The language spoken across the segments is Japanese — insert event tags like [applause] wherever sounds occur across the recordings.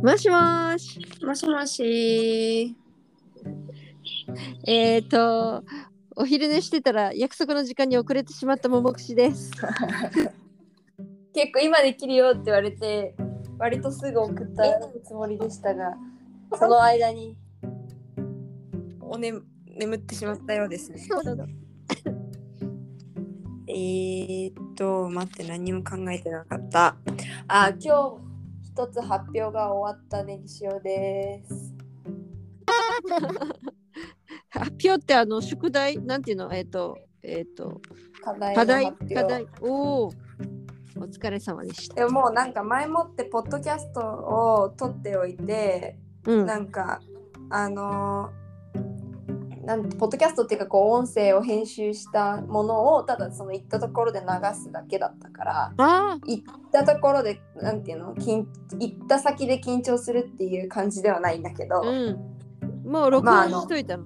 もしもーし。もしもし。えっ、ー、と、お昼寝してたら約束の時間に遅れてしまったももくしです。[laughs] 結構今できるよって言われて、割とすぐ送ったつもりでしたが、その間におね眠ってしまったようですね。えーっと、待って、何も考えてなかった。あ、今日一つ発表が終わったネギ塩です。発表ってあの宿題なんていうの？えっ、とえっ、と課題の課題？課題？おおお疲れ様でした。でももうなんか前もってポッドキャストを撮っておいて、うん。なんかあのーなんポッドキャストっていうかこう音声を編集したものをただその行ったところで流すだけだったからあ行ったところでなんていうの？緊行った先で緊張するっていう感じではないんだけど、あうん。もう録音まああのしといたの。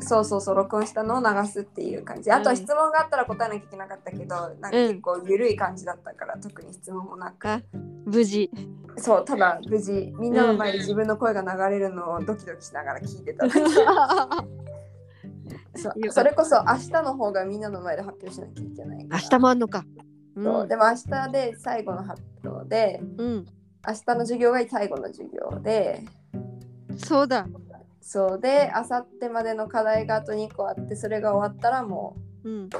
そうそうそう録音したのを流すっていう感じ。あとは質問があったら答えなきゃいけなかったけど、なんか結構緩い感じだったから特に質問もなく。あ無事。そうただ無事。みんなの前で自分の声が流れるのをドキドキしながら聞いてただけ [laughs] そそれこそ明日の方がみんなの前で発表しなきゃいけない明日もあんのか。うそうんでも明日で最後の発表でうん。明日の授業が最後の授業でそうだ。そうで明後日までの課題があと2個あってそれが終わったらもうん。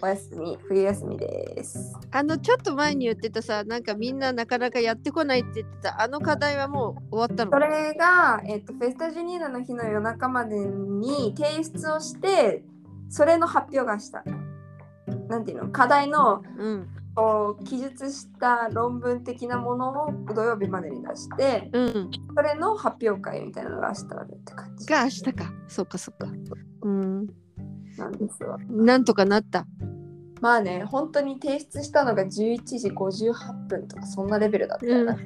うお休み冬休みです。あのちょっと前に言ってたさなんかみんななかなかやってこないって言ってたあの課題はもう終わったの？それが、えっとフェスタジュニーナの日の夜中までに提出をしてそれの発表がした。なんていうの？課題のうん。こう記述した論文的なものを土曜日までに出してうん。それの発表会みたいなのが明日あるって感じ。が明日か。そっかそっか。うん。なんですわ。なんとかなったまあね本当に提出したのが11時58分とかそんなレベルだったうん。よな、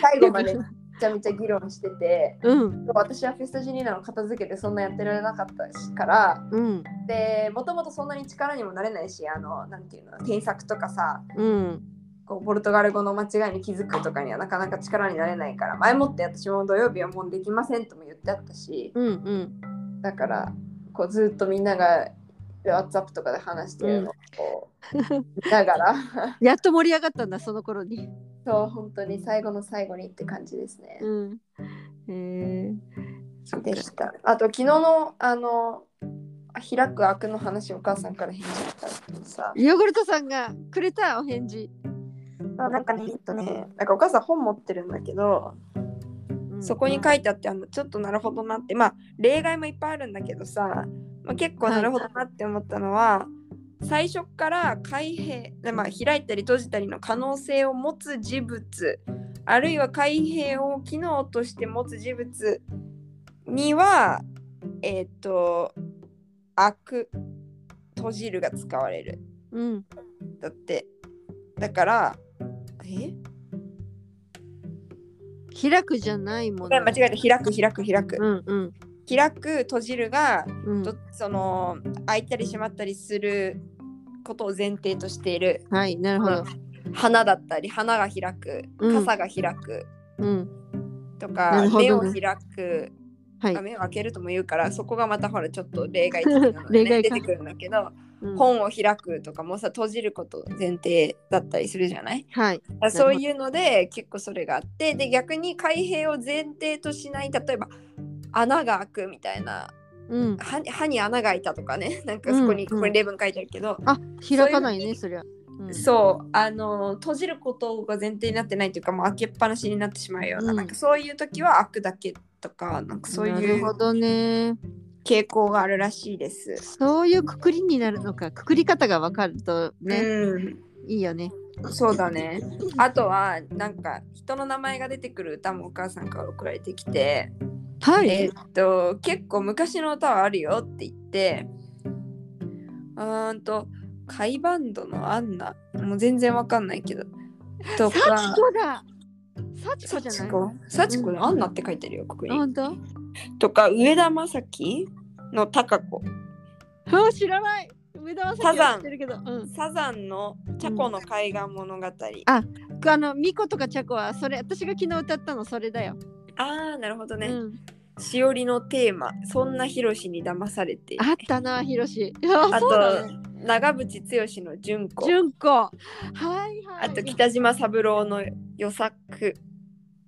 最後までめちゃめちゃ議論しててうん。私はフェスタジュニーナの片付けてそんなやってられなかったしからうん。でもともとそんなに力にもなれないしあのなんていうの添削とかさうん。こうポルトガル語の間違いに気づくとかにはなかなか力になれないから前もって私も土曜日はもうできませんとも言ってあったしうんうん。だからこうずっとみんなが WhatsApp とかで話してるのをこう見ながら。[laughs] やっと盛り上がったんだその頃に。そう本当に最後の最後にって感じですね。うん。へえそっか。でした。あと昨日のあの開く開くの話お母さんから返事来たさ。ヨーグルトさんがくれたお返事、あなんかねえっとねなんかお母さん本持ってるんだけどうん。そこに書いてあってあのちょっとなるほどなってまあ例外もいっぱいあるんだけどさ、まあ、結構なるほどなって思ったのは、最初から開閉で、まあ、開いたり閉じたりの可能性を持つ事物あるいは開閉を機能として持つ事物にはえっ、と開く閉じるが使われる。うん。だってだからえ？開くじゃないもの。間違えた。開く開く開く。うんうん開く閉じるがうん。とその開いたり閉まったりすることを前提としている。はいなるほど。花だったり花が開くうん。傘が開く。うん。となか、ね。目を開く。はい。あ目を開けるとも言うからそこがまたほらちょっと例外的なのが、[laughs] 例ね、出てくるんだけど、うん。本を開くとかもさ閉じること前提だったりするじゃない？はい。そういうので結構それがあってで逆に開閉を前提としない例えば穴が開くみたいな。うん。歯に歯に穴が開いたとかね。[laughs] なんかそこに、うんうん。ここに例文書いてあるけど、あ開かないねそりゃ。うん。そう。あの閉じることが前提になってないというかもう開けっぱなしになってしまうような,、うん。なんかそういう時は開くだけとかなんかそうないうるほどね。傾向があるらしいです。そういうくくりになるのか。くくり方が分かるとね、うん。いいよね。そうだね。あとはなんか人の名前が出てくる歌もお母さんから送られてきて、はい、えーっと結構昔の歌はあるよって言ってうーんとカイバンドのアンナもう全然わかんないけどとサかチコだ。サチコサじゃないチコ。サチコでアンナって書いてるよここに。本当と？か上田正樹の高子。あ知らない。上田はさっきは知ってるけど、うん、サザンのチャコの海岸物語。ああのミコとかチャコはそれ私が昨日歌ったのそれだよ。あーなるほどね。うん、しおりのテーマ、そんなひろしに騙されて。あったなひろし。あとね。、長渕剛の純子。純子。はいはい。あと、北島三郎の予作。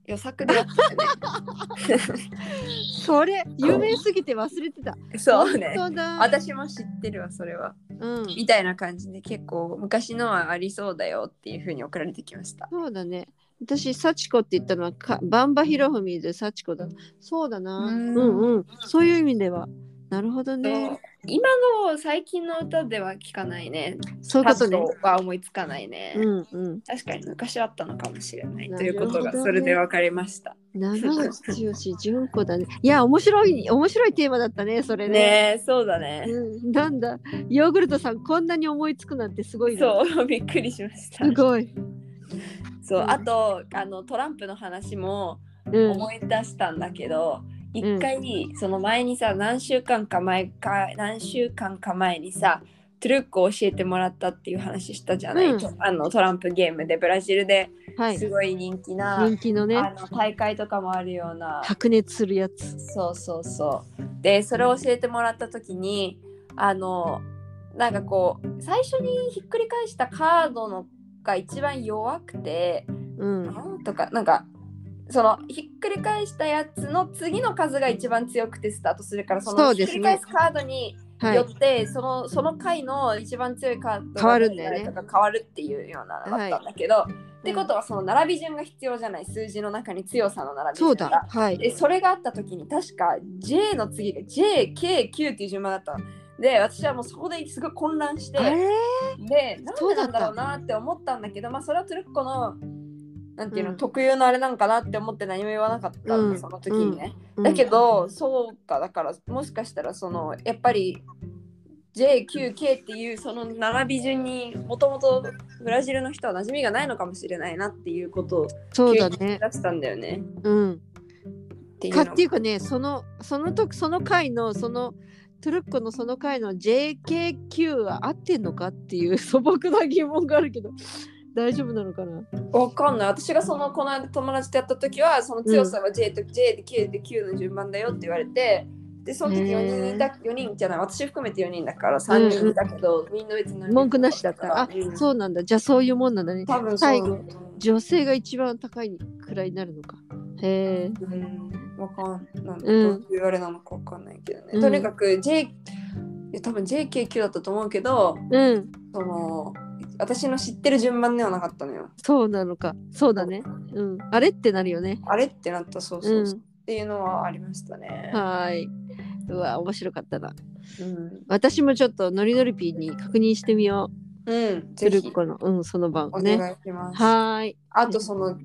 予作でやったよ [laughs] それ有名すぎて忘れてた。ね。[laughs] そうね。私も知ってるわ、それは。うん。みたいな感じで結構昔のはありそうだよっていうふうに送られてきました。そうだね。私、幸子って言ったのはか、バンバヒロフミで幸子だ。そうだな。ううんんうん。そういう意味では。なるほどね。今の最近の歌では聞かないね。そういうことね。は思いつかないね。うんうん。確かに昔あったのかもしれない、なということがそれで分かりました。長渕剛、純子だね。いや、面白い、面白いテーマだったね、それね。ねえそうだね。うん、なんだ、ヨーグルトさん、こんなに思いつくなんてすごいね。そうびっくりしましたす。ごい。そうあとあのトランプの話もうん。思い出したんだけど、一回その前にさ何週間か前か何週間か前にさトゥルックを教えてもらったっていう話したじゃない、うん。とあのトランプゲームでブラジルではい。すごい人気な、人気のね、あの大会とかもあるような。白熱するやつ。そうそうそう。でそれを教えてもらった時にあのなんかこう最初にひっくり返したカードのが一番弱くて、うん。とかなんかそのひっくり返したやつの次の数が一番強くてスタートするからそのひっくり返すカードにはい。よって、そのその回の一番強いカードが変わるんだよね変わるっていうようなのだったんだけど、ってことはその並び順が必要じゃない数字の中に強さの並びそう順がだ。はい。でそれがあった時に確か J の次が JKQ っていう順番だったの。で私はもうそこですごい混乱してでなんでなんだろうなって思ったんだけどまあそれはトゥルッコのなんていうの、うん特有のあれなんかなって思って何も言わなかったの、うんその時にね。うんだけど、そうかだからもしかしたらそのやっぱり JQK っていうその並び順にもともとブラジルの人は馴染みがないのかもしれないなっていうことをそうだね。出したんだよね。うん。っていうのかっていうかね、その、その時、その回の、その、トゥルッコのその回の JKQ は合ってんのかっていう [laughs] 素朴な疑問があるけど、大丈夫なのかな？わかんない。私がそのこの間友達とやった時はその強さは J と J で K で Q の順番だよって言われてでその時へー4人いた4人じゃない私含めて4人だから3人いたけど、みんな別に文句なしだった。あう、んそうなんだ。じゃあそういうもんなんだね。多分最後女性が一番高いくらいになるのか。へえ。うん、わかんない。うんどういうあれなのかわかんないけどね。うんとにかく J、多分 JKQ だったと思うけど、うん。その私の知ってる順番ではなかったのよ。そうなのか。そうだね。うん。あれってなるよね。あれってなった、そうそうそう、うんっていうのはありましたね。はーい。うわ、面白かったな。うん、私もちょっとノリノリピーに確認してみようん、う。ぜひトゥルッコの、うん、その番おね。願いします。はーい。あとその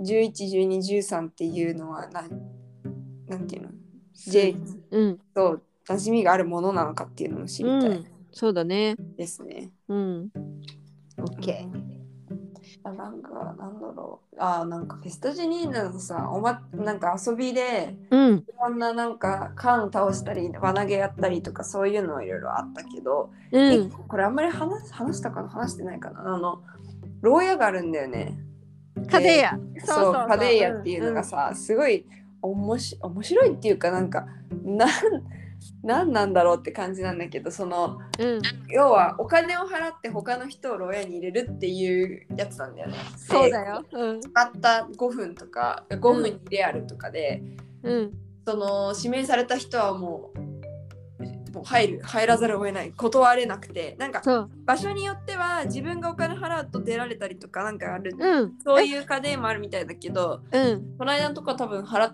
11、12、13っていうのはなんなんていうの ?J うん。と馴染みがあるものなのかっていうのも知りたいうん。そうだね。ですね。うん。OK。あなんかなんだろうあなんかフェスタジニーナのさおまなんか遊びでうん。いろんななんか缶倒したり輪投げやったりとかそういうのはいろいろあったけど、うん。これあんまり話話したかな？話してないかな？あの牢屋があるんだよね。カデーヤ。そうカデーヤっていうのがさ、すごい面白いっていうかなんかなんなんなんだろうって感じなんだけどそのうん。要はお金を払って他の人を牢屋に入れるっていうやつなんだよね。そうだよ。うん。使った5分とか5分にレアルとかで、うん。その指名された人はもうもう入る入らざるを得ない断れなくてなんか。場所によっては自分がお金払うと出られたりとかなんかある、うん。そういう家電もあるみたいだけどうん。この間のとこは多分払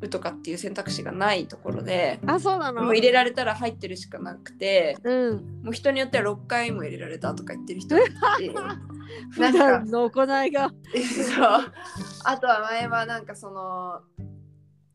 うとかっていう選択肢がないところであ、そうなの？もう入れられたら入ってるしかなくてうん。もう人によっては6回も入れられたとか言ってる人がいて [laughs] 普段の行いが。そうあとは前はなんかその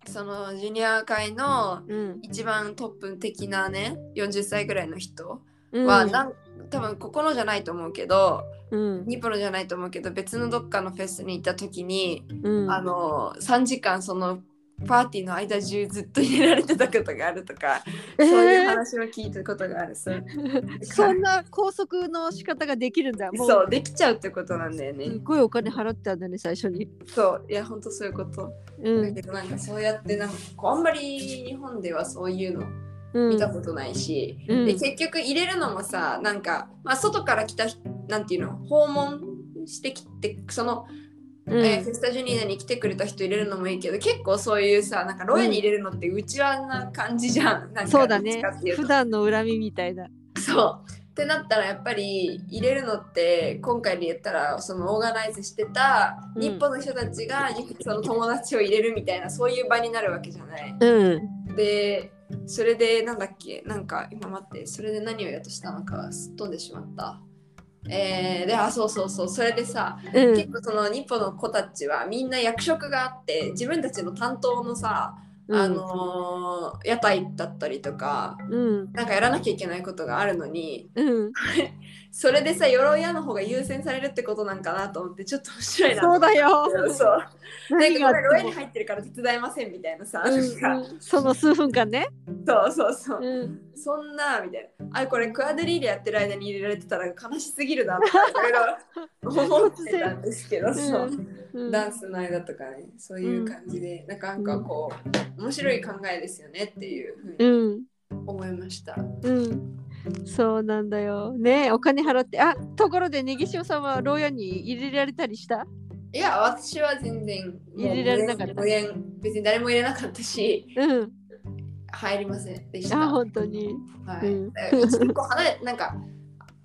そのジュニア界のうん。一番トップ的なね40歳ぐらいの人うん。はなん、多分ここのじゃないと思うけどうん。ニプロじゃないと思うけど別のどっかのフェスに行った時に、うん。あの3時間そのパーティーの間中ずっと入れられてたことがあるとか、えー。そういう話も聞いたことがあるそう [laughs] そんな拘束の仕方ができるんだ。もうそうできちゃうってことなんだよね。すごいお金払ってたんだね、最初に。そう。いやほんとそういうこと。うん。だけどなんかそうやってなんかあんまり日本ではそういうのうん。見たことないし、うん。で結局入れるのもさなんか、まあ、外から来た人なんていうの訪問してきてその、うんえーフェスタジュニーナに来てくれた人入れるのもいいけど結構そういうさなんかロヤに入れるのって内輪な感じじゃん。なんかそうだね普段の恨みみたいな。そうってなったらやっぱり入れるのって今回で言ったらそのオーガナイズしてたうん日本の人たちがその友達を入れるみたいなそういう場になるわけじゃない。うん。でそれでなんだっけ？なんか今待ってそれで何をやっとしたのかすっ飛んでしまった。えー、であそうそうそうそれでさうん。結構その日本の子たちはみんな役職があって自分たちの担当のさ、あのー屋台だったりとかうん。なんかやらなきゃいけないことがあるのにうん。[laughs] それでさ鎧屋の方が優先されるってことなんかなと思ってちょっと面白いなそうだよ。そうなんかこれロエにも入ってるから手伝いませんみたいなさ、うんその数分間ね。そうそうそう、うん。そんなみたいなあこれクアドリールやってる間に入れられてたら悲しすぎるなとかいろいろ思ってたんですけど、そううんダンスの間とかねそういう感じで、なんかなんかこう面白い考えですよねっていうふううにん。思いました。うん。そうなんだよ。ねお金払って。あところで、ネギシオさんは牢屋に入れられたりした？いや私は全然入れられなかった別に誰も入れなかったしうん。入りませんでした。あ、本当に。はい、うん1個離れなんか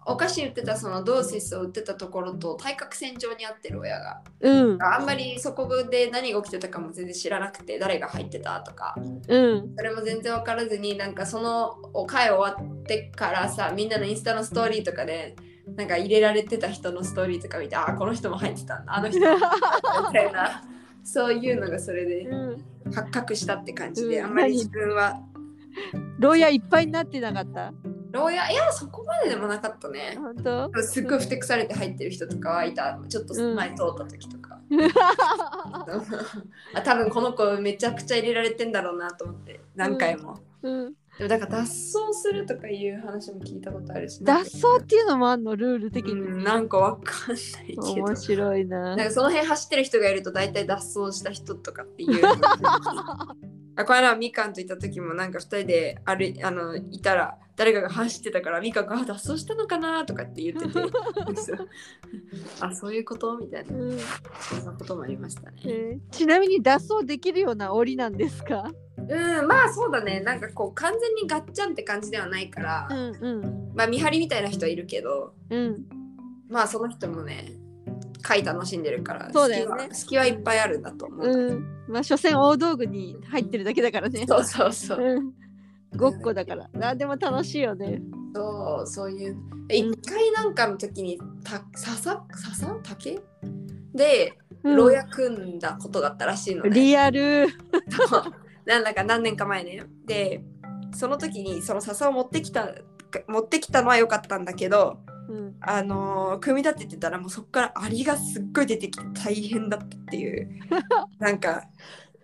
お菓子売ってたそのドーシスを売ってたところと対角線上にあってる親が。うん。あんまりそこで何が起きてたかも全然知らなくて誰が入ってたとか。うん。それも全然分からずになんかその会終わってからさみんなのインスタのストーリーとかでなんか入れられてた人のストーリーとか見てあーこの人も入ってたんだあの人も。[laughs] みたいな。そういうのがそれでうん。発覚したって感じで、うん。あんまり自分は。牢屋いっぱいになってなかった？牢屋いやそこまででもなかったね。本当？すっごいふてくされて入ってる人とかはいた。ちょっと前通った時とか、[laughs] あ多分この子めちゃくちゃ入れられてんだろうなと思って。何回も、うん。でもだから脱走するとかいう話も聞いたことあるし。脱走っていうのもあんの？ルール的に。うんなんかわかんないけど。面白いな。なんかその辺走ってる人がいると大体脱走した人とかっていう [laughs] あこの間みかんといた時もなんか2人で歩いあのいたら誰かが走ってたからみかんがあ脱走したのかなとかって言ってて [laughs] あそういうこと？みたいな。うん。そんなこともありましたね。えーちなみに脱走できるような檻なんですか？うんまあそうだね。なんかこう完全にガッチャンって感じではないから、うんうん。まあ見張りみたいな人はいるけどうん。まあその人もね貝楽しんでるからそうだよね。隙はいっぱいあるんだと思う、うん。まあ所詮大道具に入ってるだけだからね。そうそうそう。うん。ごっこだから。あでも楽しいよね。そうそういう。一回なんかの時にた笹笹？竹？でうん。牢屋組んだことがあったらしいのね、リアル。なんだか何年か前ね。でその時にその笹を持ってきた持ってきたのは良かったんだけどうん。あのー組み立ててたらもうそこからアリがすっごい出てきて大変だったっていう [laughs] なんか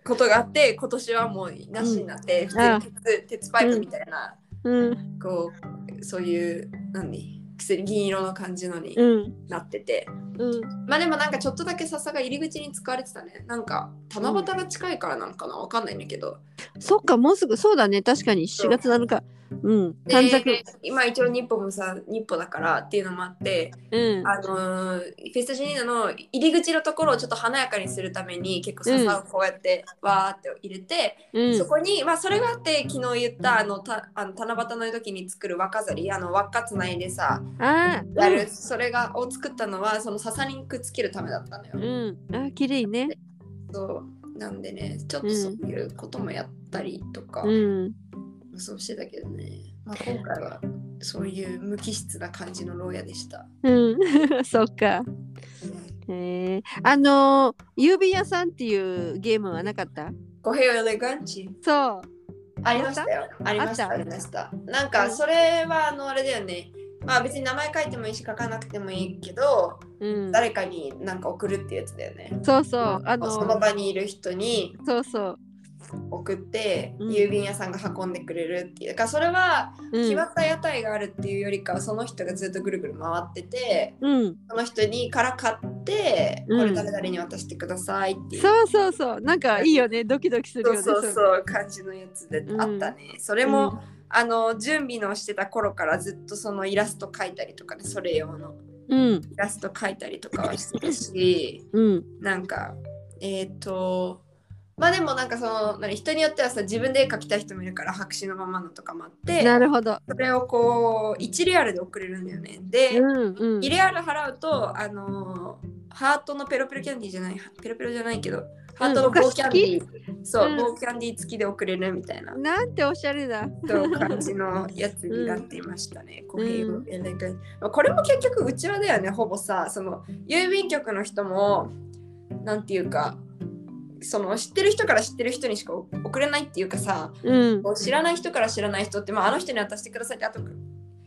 ことがあって今年はもうなしになって、普通に鉄鉄パイプみたいな、うん。こうそういう何？薬銀色の感じのにうん。なってて、うん。まあでもなんかちょっとだけ笹が入り口に使われてたね。なんか七夕が近いからなんかな？わかんないんだけど、そっかもうすぐそうだね。確かに4月7日うん。で短冊。今一応日本もさ日本だからっていうのもあってうん。あのーフェスタジーナの入り口のところをちょっと華やかにするために結構笹をこうやってわーって入れて、うん。そこにまあそれがあって昨日言ったあのたあの七夕の時に作る輪飾りあの輪っかつないでさあやる、それがを作ったのはその笹にくっつけるためだったのよ。うん。あ綺麗ね。そう。なんでねちょっとそういうこともやったりとか、うんそうしてたけどね、まあ、今回はそういう無機質な感じの牢屋でした。うん。[laughs] そっか。へえ。あのー郵便屋さんっていうゲームはなかった？コヘオエレガンチ？そう。ありましたよ。ありました、あった？ありました。なんか、それは、あの、あれだよね。まあ別に名前書いてもいいし書かなくてもいいけど、うん。誰かになんか送るってやつだよね。そうそう。あのその場にいる人に、そうそう送って、うん。郵便屋さんが運んでくれるっていう。だからそれはうん。決まった屋台があるっていうよりかはその人がずっとぐるぐる回っててうん、その人にから買って、うん。これ誰々に渡してくださいっていう。そうそうそう。なんかいいよね。ドキドキするよね。そうそうそう感じのやつでうん。あったね、それも、あの準備のしてた頃からずっとそのイラスト描いたりとかねそれ用の。うん。イラスト描いたりとかはしてたしうん。なんかえっ、とまあでもなんかその何人によってはさ自分で絵描きたい人もいるから白紙のままのとかもあってなるほど。それをこう1リアルで送れるんだよね。で、うんうん1リアル払うとあのハートのペロペロキャンディーじゃないペロペロじゃないけどハートの棒キャンディー、そう、うん。棒キャンディー付きで送れるみたいな。なんておしゃれだ。そう感じのやつになっていましたね。こううんこれも結局うちわだよね、ほぼさ、その郵便局の人も、なんていうか、その知ってる人から知ってる人にしか送れないっていうかさ、うん。知らない人から知らない人って、まあ、あの人に渡してくださいって後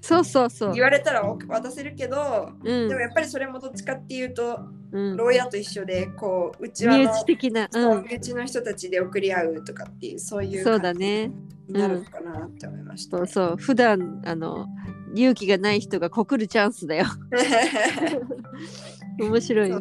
そうそうそう。言われたら渡せるけど、うん。でもやっぱりそれもどっちかっていうと、うん。牢屋と一緒で、こう、うちわ身の内的なそうう身内の人たちで送り合うとかっていう、そういうそうだね。になるのかなって思いました、そうね。そう普段あの勇気がない人が告るチャンスだよ [laughs] 面白いね。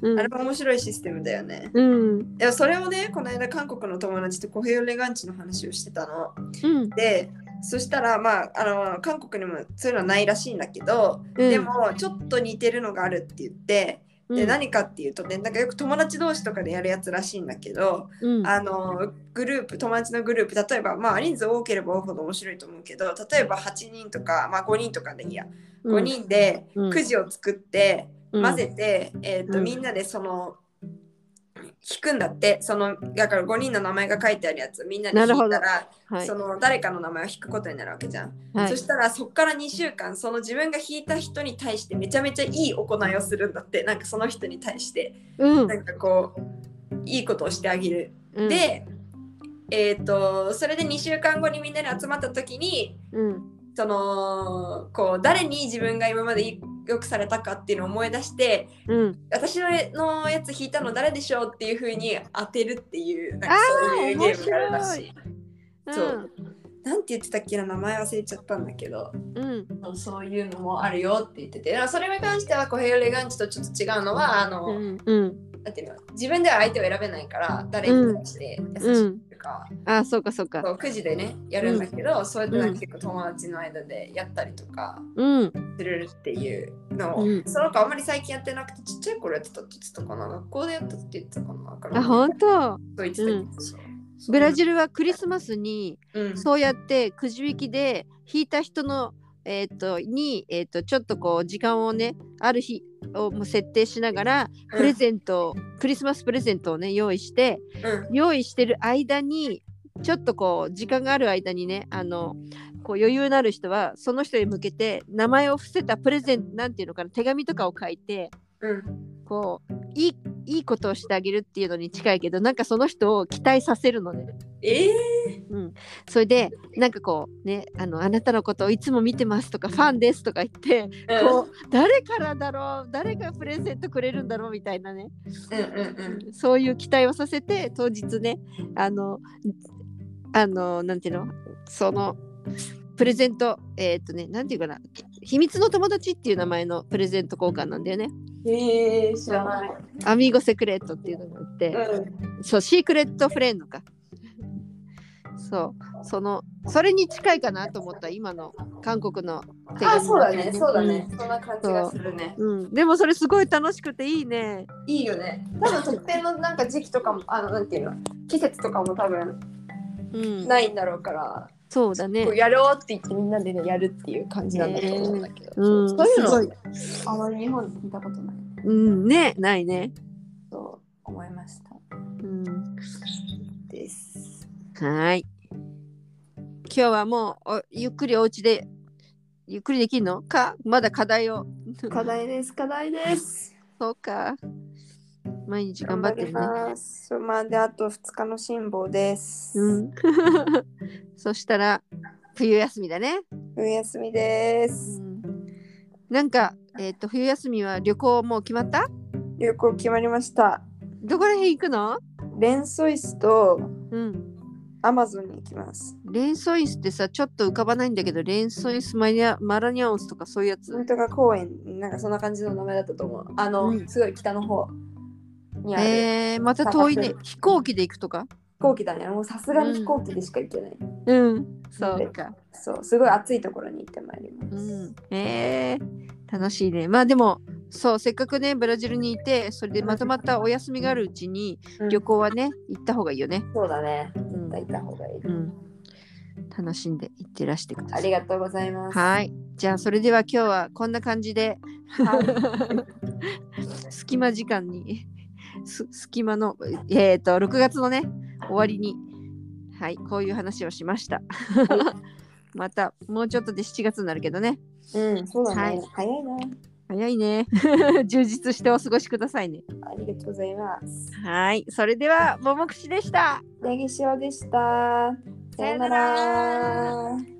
うんあれも面白いシステムだよね。うんいやそれをね、この間韓国の友達とコヘヨレガンチの話をしてたの。うんで、そしたら、まあ、あの韓国にもそういうのはないらしいんだけど、うんでもちょっと似てるのがあるって言って、でうん。何かっていうとね、なんかよく友達同士とかでやるやつらしいんだけど、うん。あのグループ、友達のグループ、例えば、まあ、人数多ければ多いほど面白いと思うけど、例えば8人とか、まあ、5人とかでいいや、5人でうん。くじを作って、うん。混ぜて、えーとうん。みんなでその引くんだって。そのだから5人の名前が書いてあるやつ。みんなで引いたら、はい。その誰かの名前を引くことになるわけじゃん、はい。そしたらそこから2週間その自分が引いた人に対してめちゃめちゃいい行いをするんだって。なんかその人に対して。うん。なんかこういいことをしてあげる、うん。でえっ、とそれで2週間後にみんなで集まった時にうん。そのこう誰に自分が今までよくされたかっていうのを思い出してうん。私ののやつ弾いたの誰でしょうっていう風に当てるっていうなんかあそういうゲームがあるらしい。そう。なんて言ってたっけな名前忘れちゃったんだけど。うん。そういうのもあるよって言ってて。それに関してはこうヘイオレガンチとちょっと違うのはあの、うん。うん。なんていうの自分では相手を選べないから誰に対して優しいっていうか、あそうかそうか。そうくじでねやるんだけど、そうやってなんか結構友達の間でやったりとかうん。するっていうのを、うん。その子あんまり最近やってなくてちっちゃい頃やってたって言ってたかな。学校でやったって言ってたかな。わからあ本当？そう言ってたけどブラジルはクリスマスにうん。そうやってくじ引きで引いた人のえっ、とにえっ、とちょっとこう時間をねある日をもう設定しながらうん。プレゼント、クリスマスプレゼントをね用意してうん。用意してる間にちょっとこう時間がある間にねあのこう余裕のある人はその人に向けて名前を伏せたプレゼントなんていうのかな手紙とかを書いてうん。こういいいいことをしてあげるっていうのに近いけどなんかその人を期待させるのね。ええうん、それでなんかこうねあのあなたのことをいつも見てますとかファンですとか言ってー、こう誰からだろう誰がプレゼントくれるんだろうみたいなね。うんうんうん。そういう期待をさせて当日ねあのあのなんていうの？そのプレゼントえーっとねなんていうかな秘密の友達っていう名前のプレゼント交換なんだよねええ知らない。アミーゴセクレットっていうのがあって、うんそうシークレットフレンドかそうそのそれに近いかなと思った今の韓国の手紙あ、そうだね、そうだね。うんそんな感じがするね。うん、でもそれすごい楽しくていいね。いいよね。多分特定のなんか時期とかも、あの、なんていうの、季節とかも多分うん、ないんだろうから、そうだね。やろうって言ってみんなでね、やるっていう感じなんだと思うんだけど。うん、そういういの、あまり日本で聞いたことない。うん、ね、ないね。と思いました。うん、です。はーい。今日はもうおゆっくりお家でゆっくりできるの？かまだ課題を。課題です、課題です。[laughs] そうか。毎日頑張ってるね。ます。まあ、で、あと2日の辛抱です。うん。[laughs] そしたら冬休みだね。冬休みでうす。ん、なんか、えっ、と冬休みは旅行もう決まった？旅行決まりました。どこら辺行くの？レンソイスとうん。アマゾンに行きます。レンソイスってさ、ちょっと浮かばないんだけど、レンソイスマニアマラニャオスとかそういうやつ？なんとか公園、なんかそんな感じの名前だったと思う。あの、うんすごい北の方にある。えー、また遠いね砂。飛行機で行くとか？飛行機だね。もうさすがに飛行機でしか行けない。うん。そうか。そう、すごい暑いところに行ってまいりまうす。ん。えー、楽しいね。まあでも、そう、せっかくね、ブラジルにいて、それでまとまったお休みがあるうちに、うん旅行はね、行った方がいいよね。そうだね。うん絶対行った方がいい。うん。楽しんで行ってらしてください。ありがとうございます。はい。じゃあ、それでは今日はこんな感じで、は [laughs] 隙間時間に、す隙間の、えっ、と、6月のね、終わりに、はい、こういう話をしました。[laughs] また、もうちょっとで7月になるけどね。うん、そうだね。はい早いな。早いね。[laughs] 充実してお過ごしくださいね。ありがとうございます。はい。それでは、ももくしでした。ヤギシオでした。さよなら。